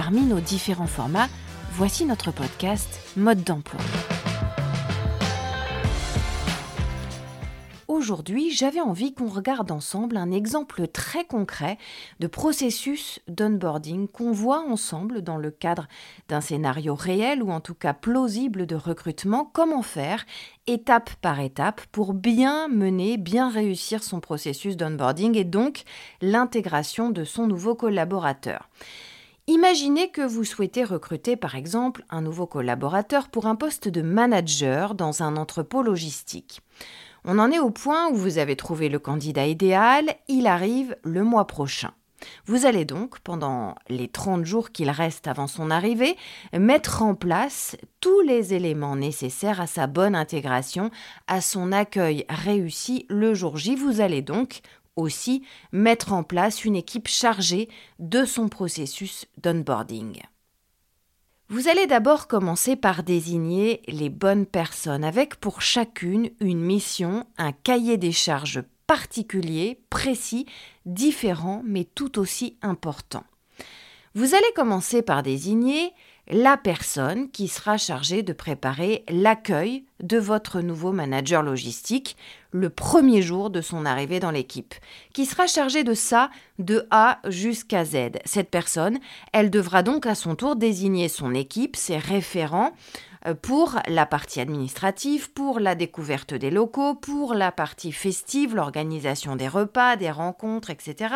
Parmi nos différents formats, voici notre podcast Mode d'emploi. Aujourd'hui, j'avais envie qu'on regarde ensemble un exemple très concret de processus d'onboarding qu'on voit ensemble dans le cadre d'un scénario réel ou en tout cas plausible de recrutement, comment faire étape par étape pour bien mener, bien réussir son processus d'onboarding et donc l'intégration de son nouveau collaborateur? Imaginez que vous souhaitez recruter par exemple un nouveau collaborateur pour un poste de manager dans un entrepôt logistique. On en est au point où vous avez trouvé le candidat idéal, il arrive le mois prochain. Vous allez donc, pendant les 30 jours qu'il reste avant son arrivée, mettre en place tous les éléments nécessaires à sa bonne intégration, à son accueil réussi le jour J. Vous allez donc aussi mettre en place une équipe chargée de son processus d'onboarding. Vous allez d'abord commencer par désigner les bonnes personnes avec pour chacune une mission, un cahier des charges particulier, précis, différent mais tout aussi important. Vous allez commencer par désigner la personne qui sera chargée de préparer l'accueil de votre nouveau manager logistique le premier jour de son arrivée dans l'équipe, qui sera chargée de ça de A jusqu'à Z. Cette personne, elle devra donc à son tour désigner son équipe, ses référents, euh, pour la partie administrative, pour la découverte des locaux, pour la partie festive, l'organisation des repas, des rencontres, etc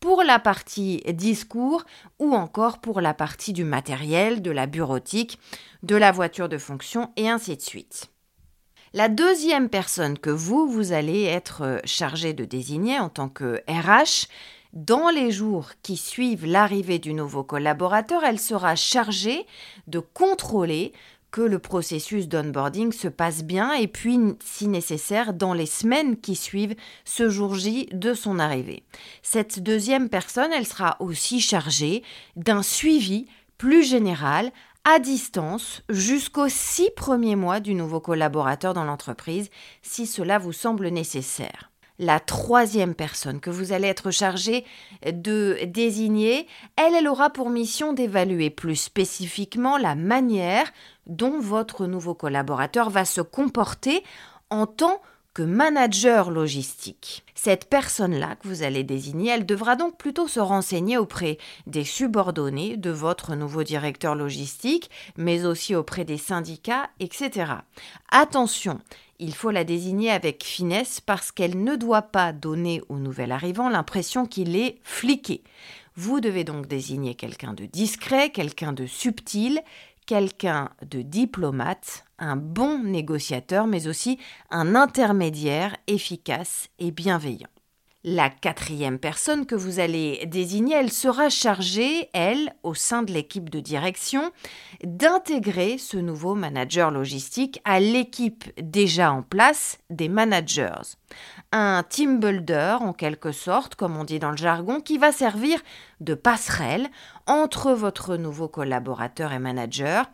pour la partie discours ou encore pour la partie du matériel, de la bureautique, de la voiture de fonction et ainsi de suite. La deuxième personne que vous, vous allez être chargé de désigner en tant que RH, dans les jours qui suivent l'arrivée du nouveau collaborateur, elle sera chargée de contrôler que le processus d'onboarding se passe bien et puis, si nécessaire, dans les semaines qui suivent ce jour J de son arrivée. Cette deuxième personne, elle sera aussi chargée d'un suivi plus général à distance jusqu'aux six premiers mois du nouveau collaborateur dans l'entreprise, si cela vous semble nécessaire la troisième personne que vous allez être chargé de désigner, elle, elle aura pour mission d'évaluer plus spécifiquement la manière dont votre nouveau collaborateur va se comporter en tant que manager logistique. Cette personne-là que vous allez désigner, elle devra donc plutôt se renseigner auprès des subordonnés de votre nouveau directeur logistique, mais aussi auprès des syndicats, etc. Attention, il faut la désigner avec finesse parce qu'elle ne doit pas donner au nouvel arrivant l'impression qu'il est fliqué. Vous devez donc désigner quelqu'un de discret, quelqu'un de subtil, quelqu'un de diplomate, un bon négociateur, mais aussi un intermédiaire efficace et bienveillant. La quatrième personne que vous allez désigner, elle sera chargée, elle, au sein de l'équipe de direction, d'intégrer ce nouveau manager logistique à l'équipe déjà en place des managers. Un team builder, en quelque sorte, comme on dit dans le jargon, qui va servir de passerelle entre votre nouveau collaborateur et manager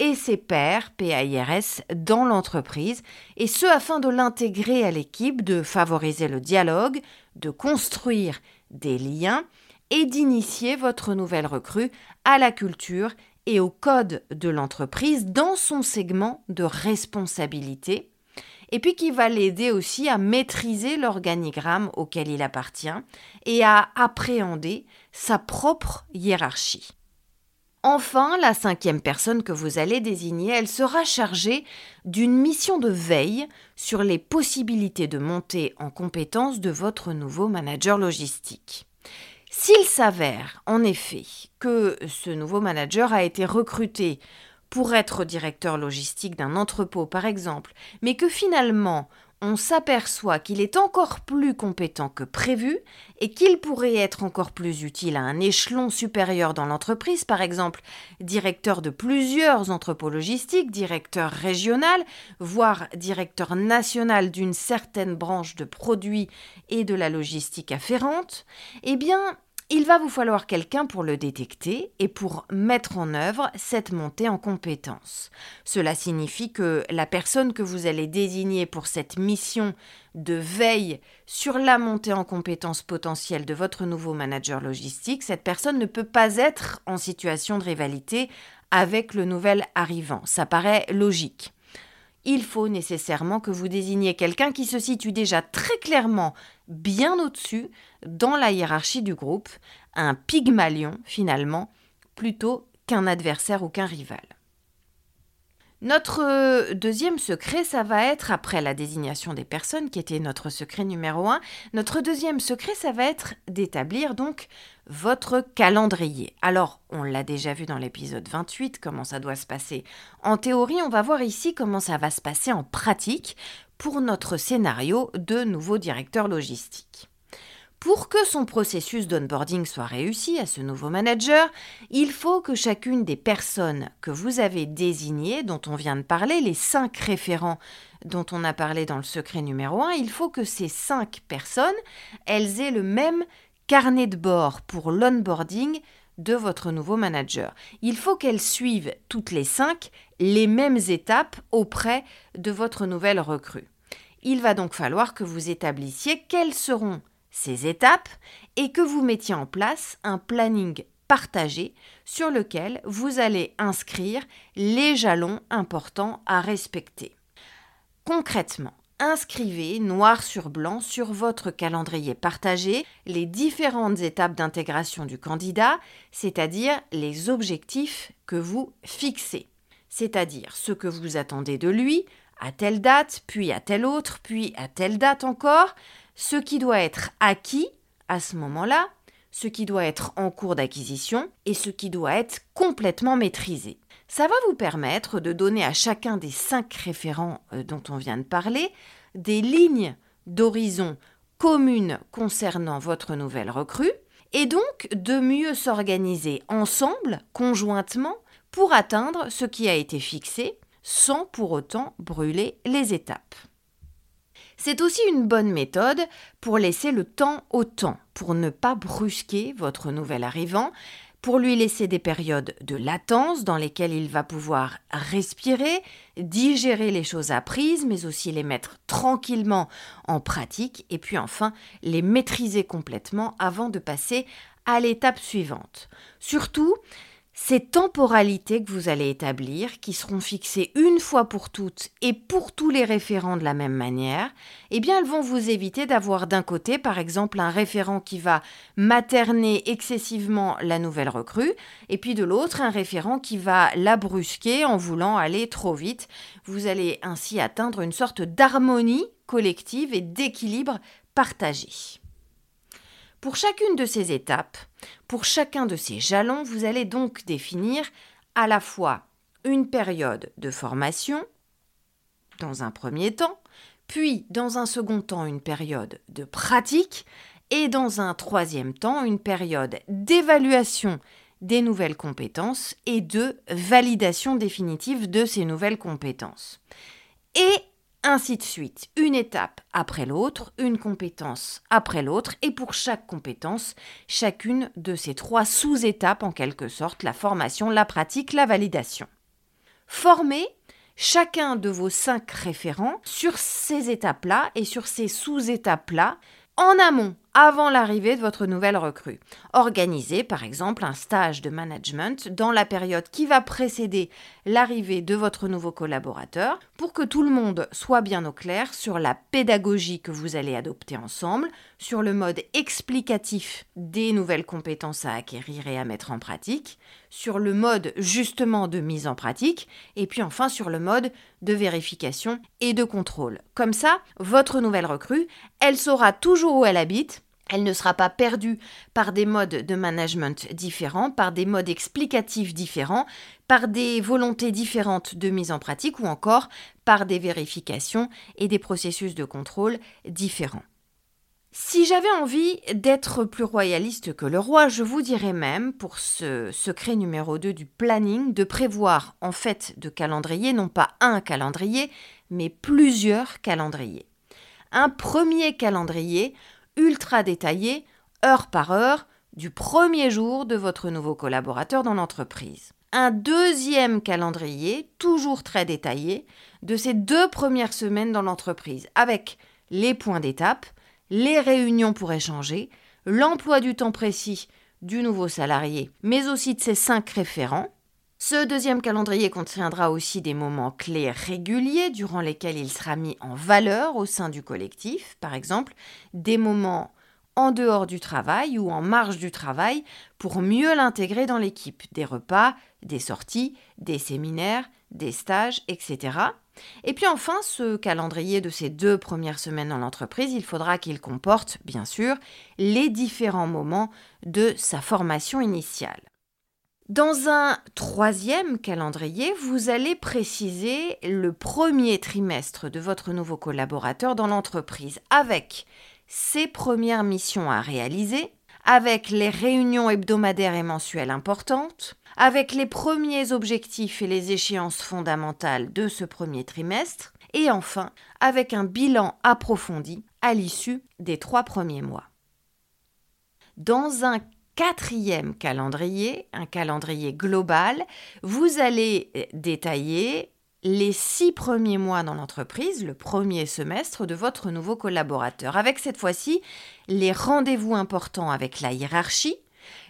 et ses pairs PAIRS dans l'entreprise, et ce afin de l'intégrer à l'équipe, de favoriser le dialogue, de construire des liens et d'initier votre nouvelle recrue à la culture et au code de l'entreprise dans son segment de responsabilité, et puis qui va l'aider aussi à maîtriser l'organigramme auquel il appartient et à appréhender sa propre hiérarchie. Enfin, la cinquième personne que vous allez désigner, elle sera chargée d'une mission de veille sur les possibilités de monter en compétence de votre nouveau manager logistique. S'il s'avère en effet que ce nouveau manager a été recruté pour être directeur logistique d'un entrepôt par exemple, mais que finalement on s'aperçoit qu'il est encore plus compétent que prévu et qu'il pourrait être encore plus utile à un échelon supérieur dans l'entreprise, par exemple directeur de plusieurs entrepôts logistiques, directeur régional, voire directeur national d'une certaine branche de produits et de la logistique afférente, eh bien, il va vous falloir quelqu'un pour le détecter et pour mettre en œuvre cette montée en compétence. Cela signifie que la personne que vous allez désigner pour cette mission de veille sur la montée en compétence potentielle de votre nouveau manager logistique, cette personne ne peut pas être en situation de rivalité avec le nouvel arrivant. Ça paraît logique il faut nécessairement que vous désigniez quelqu'un qui se situe déjà très clairement bien au-dessus dans la hiérarchie du groupe, un pygmalion finalement, plutôt qu'un adversaire ou qu'un rival. Notre euh, deuxième secret, ça va être, après la désignation des personnes, qui était notre secret numéro un, notre deuxième secret, ça va être d'établir donc votre calendrier. Alors, on l'a déjà vu dans l'épisode 28, comment ça doit se passer. En théorie, on va voir ici comment ça va se passer en pratique pour notre scénario de nouveau directeur logistique. Pour que son processus d'onboarding soit réussi à ce nouveau manager, il faut que chacune des personnes que vous avez désignées, dont on vient de parler, les cinq référents dont on a parlé dans le secret numéro 1, il faut que ces cinq personnes, elles aient le même carnet de bord pour l'onboarding de votre nouveau manager. Il faut qu'elles suivent toutes les cinq les mêmes étapes auprès de votre nouvelle recrue. Il va donc falloir que vous établissiez quelles seront ces étapes et que vous mettiez en place un planning partagé sur lequel vous allez inscrire les jalons importants à respecter. Concrètement, inscrivez noir sur blanc sur votre calendrier partagé les différentes étapes d'intégration du candidat, c'est-à-dire les objectifs que vous fixez, c'est-à-dire ce que vous attendez de lui à telle date, puis à telle autre, puis à telle date encore, ce qui doit être acquis à ce moment-là, ce qui doit être en cours d'acquisition et ce qui doit être complètement maîtrisé. Ça va vous permettre de donner à chacun des cinq référents euh, dont on vient de parler des lignes d'horizon communes concernant votre nouvelle recrue et donc de mieux s'organiser ensemble, conjointement, pour atteindre ce qui a été fixé sans pour autant brûler les étapes. C'est aussi une bonne méthode pour laisser le temps au temps, pour ne pas brusquer votre nouvel arrivant, pour lui laisser des périodes de latence dans lesquelles il va pouvoir respirer, digérer les choses apprises, mais aussi les mettre tranquillement en pratique, et puis enfin les maîtriser complètement avant de passer à l'étape suivante. Surtout, ces temporalités que vous allez établir, qui seront fixées une fois pour toutes et pour tous les référents de la même manière, eh bien elles vont vous éviter d'avoir d'un côté par exemple un référent qui va materner excessivement la nouvelle recrue et puis de l'autre un référent qui va la brusquer en voulant aller trop vite. Vous allez ainsi atteindre une sorte d'harmonie collective et d'équilibre partagé. Pour chacune de ces étapes, pour chacun de ces jalons, vous allez donc définir à la fois une période de formation, dans un premier temps, puis dans un second temps une période de pratique, et dans un troisième temps une période d'évaluation des nouvelles compétences et de validation définitive de ces nouvelles compétences. Ainsi de suite, une étape après l'autre, une compétence après l'autre, et pour chaque compétence, chacune de ces trois sous-étapes en quelque sorte, la formation, la pratique, la validation. Formez chacun de vos cinq référents sur ces étapes-là et sur ces sous-étapes-là en amont avant l'arrivée de votre nouvelle recrue. Organisez par exemple un stage de management dans la période qui va précéder l'arrivée de votre nouveau collaborateur pour que tout le monde soit bien au clair sur la pédagogie que vous allez adopter ensemble, sur le mode explicatif des nouvelles compétences à acquérir et à mettre en pratique, sur le mode justement de mise en pratique et puis enfin sur le mode de vérification et de contrôle. Comme ça, votre nouvelle recrue, elle saura toujours où elle habite Elle ne sera pas perdue par des modes de management différents, par des modes explicatifs différents, par des volontés différentes de mise en pratique ou encore par des vérifications et des processus de contrôle différents. Si j'avais envie d'être plus royaliste que le roi, je vous dirais même, pour ce secret numéro 2 du planning, de prévoir en fait de calendrier, non pas un calendrier, mais plusieurs calendriers. Un premier calendrier ultra détaillé, heure par heure, du premier jour de votre nouveau collaborateur dans l'entreprise. Un deuxième calendrier, toujours très détaillé, de ces deux premières semaines dans l'entreprise, avec les points d'étape, les réunions pour échanger, l'emploi du temps précis du nouveau salarié, mais aussi de ses cinq référents. Ce deuxième calendrier contiendra aussi des moments clés réguliers durant lesquels il sera mis en valeur au sein du collectif, par exemple des moments en dehors du travail ou en marge du travail pour mieux l'intégrer dans l'équipe, des repas, des sorties, des séminaires, des stages, etc. Et puis enfin, ce calendrier de ces deux premières semaines dans l'entreprise, il faudra qu'il comporte, bien sûr, les différents moments de sa formation initiale. Dans un troisième calendrier, vous allez préciser le premier trimestre de votre nouveau collaborateur dans l'entreprise avec ses premières missions à réaliser, avec les réunions hebdomadaires et mensuelles importantes, avec les premiers objectifs et les échéances fondamentales de ce premier trimestre, et enfin avec un bilan approfondi à l'issue des trois premiers mois. Dans un quatrième calendrier, un calendrier global, vous allez détailler les six premiers mois dans l'entreprise, le premier semestre de votre nouveau collaborateur, avec cette fois-ci les rendez-vous importants avec la hiérarchie,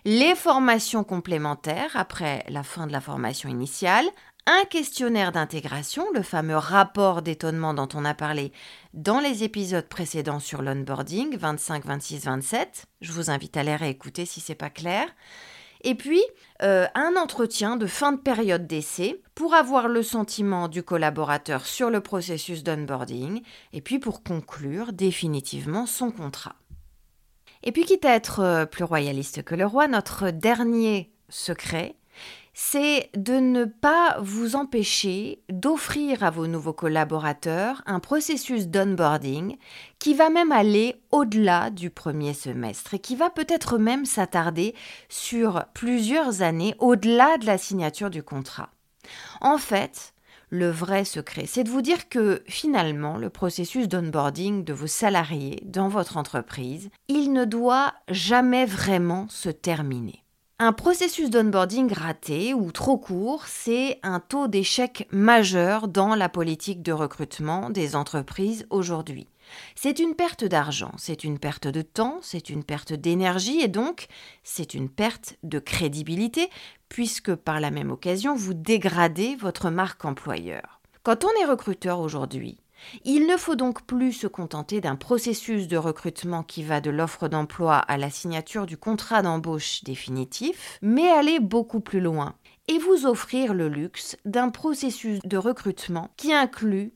les formations complémentaires après la fin de la formation initiale, un questionnaire d'intégration, le fameux rapport d'étonnement dont on a parlé dans les épisodes précédents sur l'onboarding 25, 26, 27. Je vous invite à les réécouter si c'est pas clair. Et puis, euh, un entretien de fin de période d'essai pour avoir le sentiment du collaborateur sur le processus d'onboarding et puis pour conclure définitivement son contrat. Et puis, quitte à être euh, plus royaliste que le roi, notre dernier secret, c'est de ne pas vous empêcher d'offrir à vos nouveaux collaborateurs un processus d'onboarding qui va même aller au-delà du premier semestre et qui va peut-être même s'attarder sur plusieurs années au-delà de la signature du contrat. En fait, le vrai secret, c'est de vous dire que finalement, le processus d'onboarding de vos salariés dans votre entreprise, il ne doit jamais vraiment se terminer. Un processus d'onboarding raté ou trop court, c'est un taux d'échec majeur dans la politique de recrutement des entreprises aujourd'hui. C'est une perte d'argent, c'est une perte de temps, c'est une perte d'énergie et donc c'est une perte de crédibilité puisque par la même occasion vous dégradez votre marque employeur. Quand on est recruteur aujourd'hui, il ne faut donc plus se contenter d'un processus de recrutement qui va de l'offre d'emploi à la signature du contrat d'embauche définitif, mais aller beaucoup plus loin et vous offrir le luxe d'un processus de recrutement qui inclut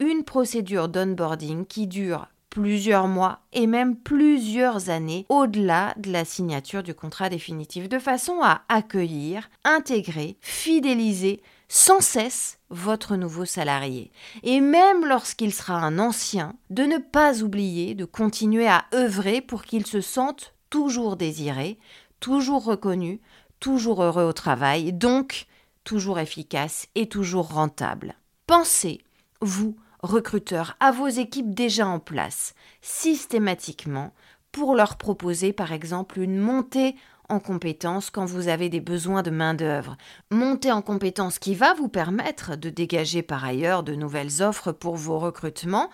une procédure d'onboarding qui dure plusieurs mois et même plusieurs années au-delà de la signature du contrat définitif, de façon à accueillir, intégrer, fidéliser sans cesse votre nouveau salarié. Et même lorsqu'il sera un ancien, de ne pas oublier de continuer à œuvrer pour qu'il se sente toujours désiré, toujours reconnu, toujours heureux au travail, donc toujours efficace et toujours rentable. Pensez, vous, recruteurs, à vos équipes déjà en place, systématiquement, pour leur proposer par exemple une montée en compétences quand vous avez des besoins de main-d'œuvre. Montée en compétences qui va vous permettre de dégager par ailleurs de nouvelles offres pour vos recrutements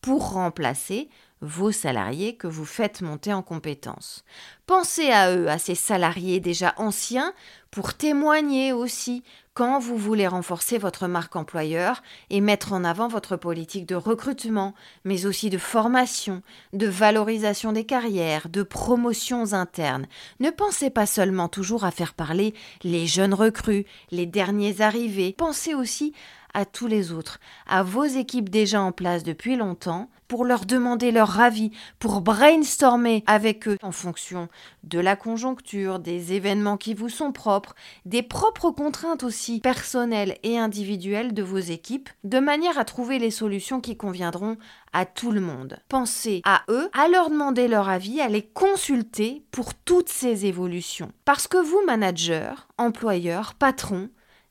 pour remplacer vos salariés que vous faites monter en compétences. Pensez à eux, à ces salariés déjà anciens, pour témoigner aussi quand vous voulez renforcer votre marque employeur et mettre en avant votre politique de recrutement, mais aussi de formation, de valorisation des carrières, de promotions internes. Ne pensez pas seulement toujours à faire parler les jeunes recrues, les derniers arrivés, pensez aussi à tous les autres, à vos équipes déjà en place depuis longtemps, pour leur demander leur avis, pour brainstormer avec eux en fonction de la conjoncture, des événements qui vous sont propres, des propres contraintes aussi personnelles et individuelles de vos équipes, de manière à trouver les solutions qui conviendront à tout le monde. Pensez à eux, à leur demander leur avis, à les consulter pour toutes ces évolutions. Parce que vous, manager, employeur, patron,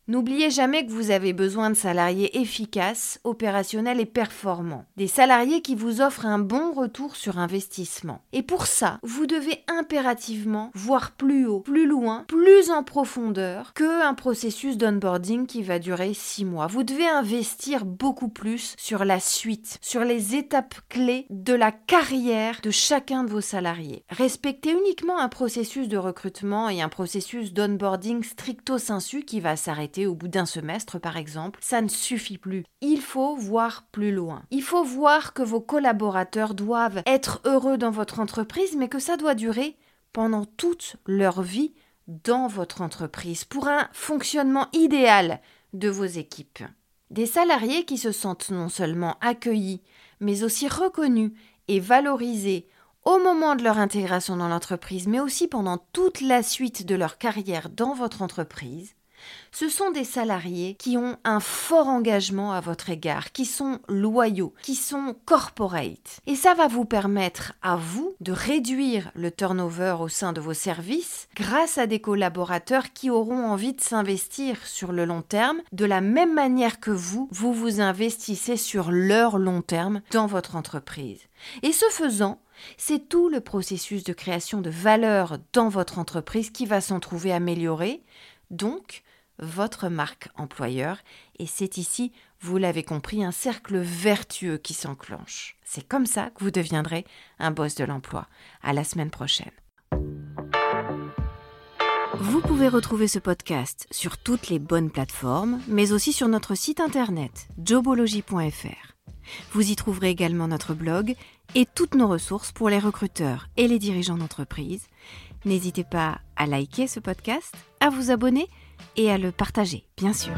N'oubliez jamais que vous avez besoin de salariés efficaces, opérationnels et performants. Des salariés qui vous offrent un bon retour sur investissement. Et pour ça, vous devez impérativement voir plus haut, plus loin, plus en profondeur que un processus d'onboarding qui va durer six mois. Vous devez investir beaucoup plus sur la suite, sur les étapes clés de la carrière de chacun de vos salariés. Respectez uniquement un processus de recrutement et un processus d'onboarding stricto sensu qui va s'arrêter au bout d'un semestre par exemple, ça ne suffit plus. Il faut voir plus loin. Il faut voir que vos collaborateurs doivent être heureux dans votre entreprise, mais que ça doit durer pendant toute leur vie dans votre entreprise pour un fonctionnement idéal de vos équipes. Des salariés qui se sentent non seulement accueillis, mais aussi reconnus et valorisés au moment de leur intégration dans l'entreprise, mais aussi pendant toute la suite de leur carrière dans votre entreprise, ce sont des salariés qui ont un fort engagement à votre égard, qui sont loyaux, qui sont corporate. Et ça va vous permettre à vous de réduire le turnover au sein de vos services grâce à des collaborateurs qui auront envie de s'investir sur le long terme de la même manière que vous, vous vous investissez sur leur long terme dans votre entreprise. Et ce faisant, c'est tout le processus de création de valeur dans votre entreprise qui va s'en trouver amélioré. Donc, votre marque employeur et c'est ici, vous l'avez compris, un cercle vertueux qui s'enclenche. C'est comme ça que vous deviendrez un boss de l'emploi. À la semaine prochaine. Vous pouvez retrouver ce podcast sur toutes les bonnes plateformes, mais aussi sur notre site internet jobology.fr. Vous y trouverez également notre blog et toutes nos ressources pour les recruteurs et les dirigeants d'entreprise. N'hésitez pas à liker ce podcast, à vous abonner et à le partager, bien sûr.